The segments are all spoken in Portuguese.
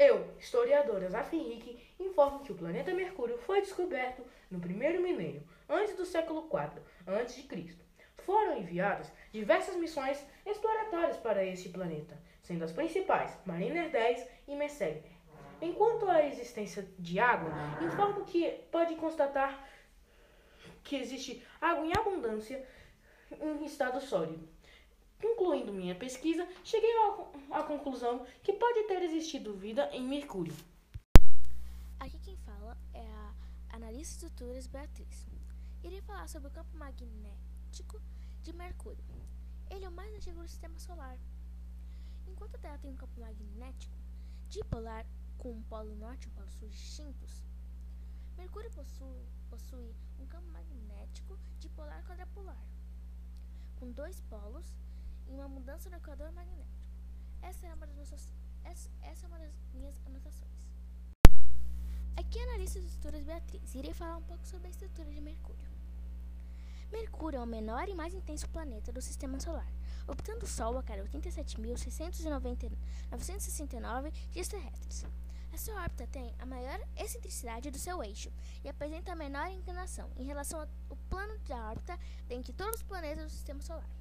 Eu, historiador Azaf Henrique, informo que o planeta Mercúrio foi descoberto no primeiro milênio, antes do século IV a.C. Foram enviadas diversas missões exploratórias para este planeta, sendo as principais Mariner 10 e Messier. Enquanto à existência de água, informo que pode constatar que existe água em abundância em estado sólido. Concluindo minha pesquisa, cheguei à conclusão que pode ter existido vida em Mercúrio. Aqui quem fala é a analista de estruturas Beatriz. Irei falar sobre o campo magnético de Mercúrio. Ele é o mais antigo do sistema solar. Enquanto a Terra tem um campo magnético dipolar com um polo norte e um polo sul distintos, Mercúrio possui, possui um campo magnético dipolar quadrupolar, com dois polos e uma mudança no equador magnético. Essa é uma das, nossas, essa, essa é uma das minhas anotações. Aqui é a analista de estruturas Beatriz. Irei falar um pouco sobre a estrutura de Mercúrio. Mercúrio é o menor e mais intenso planeta do Sistema Solar, orbitando o Sol a cada 87.669 dias terrestres. A sua órbita tem a maior excentricidade do seu eixo e apresenta a menor inclinação em relação ao plano da órbita dentre todos os planetas do Sistema Solar.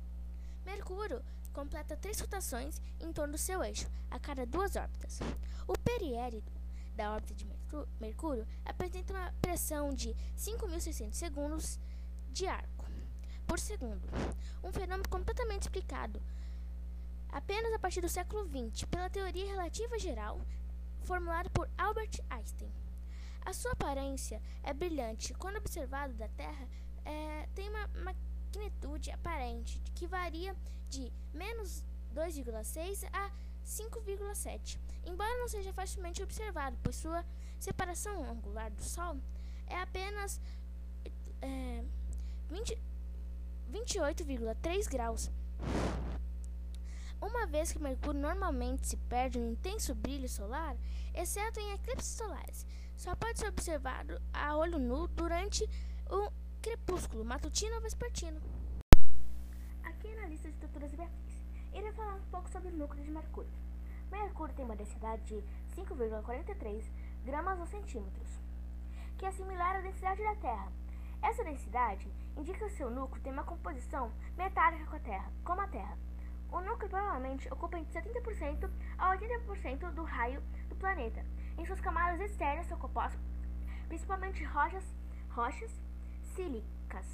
Mercúrio completa três rotações em torno do seu eixo, a cada duas órbitas. O periélio da órbita de Mercúrio apresenta uma pressão de 5.600 segundos de arco por segundo, um fenômeno completamente explicado apenas a partir do século XX pela teoria relativa geral formulada por Albert Einstein. A sua aparência é brilhante quando observado da Terra, é, tem uma, uma magnitude aparente que varia de menos 2,6 a 5,7, embora não seja facilmente observado, pois sua separação angular do Sol é apenas é, 28,3 graus. Uma vez que Mercúrio normalmente se perde no intenso brilho solar, exceto em eclipses solares, só pode ser observado a olho nu durante o crepúsculo matutino ou vespertino. Aqui na lista de estruturas Beatriz, irei falar um pouco sobre o núcleo de Mercúrio. Mercúrio tem uma densidade de 5,43 gramas ou centímetros, que é similar à densidade da Terra. Essa densidade indica que seu núcleo tem uma composição metálica com a Terra, como a Terra. O núcleo provavelmente ocupa entre 70% a 80% do raio do planeta. Em suas camadas externas são compostas principalmente rochas, rochas sílicas.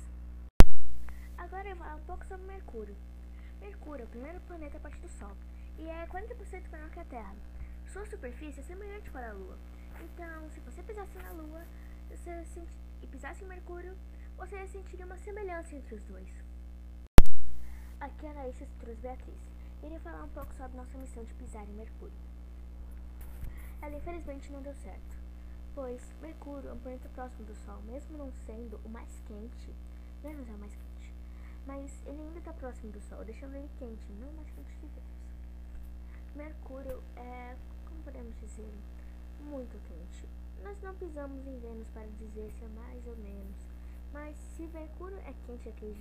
Agora eu falar um pouco sobre Mercúrio. Mercúrio é o primeiro planeta a partir do Sol e é 40% menor que a Terra. Sua superfície é semelhante com a Lua. Então, se você pisasse na Lua senti... e pisasse em Mercúrio, você sentiria uma semelhança entre os dois. Aqui é a Anaísa Estruturas Beatriz. Irei falar um pouco sobre nossa missão de pisar em Mercúrio. Ela infelizmente não deu certo, pois Mercúrio é um planeta próximo do Sol, mesmo não sendo o mais quente, Vênus é o mais quente, mas ele ainda está próximo do Sol, deixando ele quente, não mais quente que Vênus. Mercúrio é, como podemos dizer, muito quente. Nós não pisamos em Vênus para dizer se é mais ou menos, mas se Mercúrio é quente daquele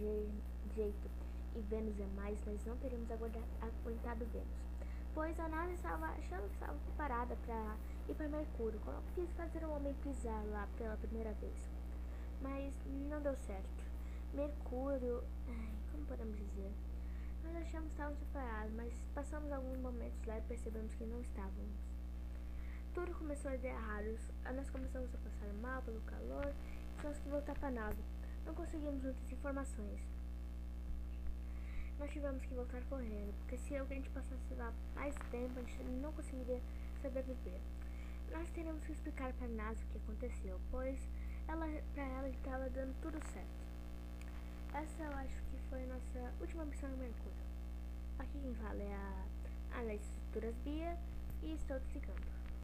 jeito e Vênus é mais, nós não teríamos aguentado Vênus pois a nave estava achando que estava preparada para ir para Mercúrio, quando quis fazer o homem pisar lá pela primeira vez. Mas não deu certo. Mercúrio, ai, como podemos dizer? Nós achamos que estávamos preparados, mas passamos alguns momentos lá e percebemos que não estávamos. Tudo começou a dar errado. Nós começamos a passar mal pelo calor e tivemos que voltar para a nave. Não conseguimos muitas informações nós tivemos que voltar correndo, porque se a gente passasse lá mais tempo, a gente não conseguiria sobreviver. Nós teremos que explicar para NASA o que aconteceu, pois ela, para ela estava dando tudo certo. Essa eu acho que foi a nossa última missão no Mercúrio. Aqui quem fala é a Alex Estruturas Bia e estou desligando.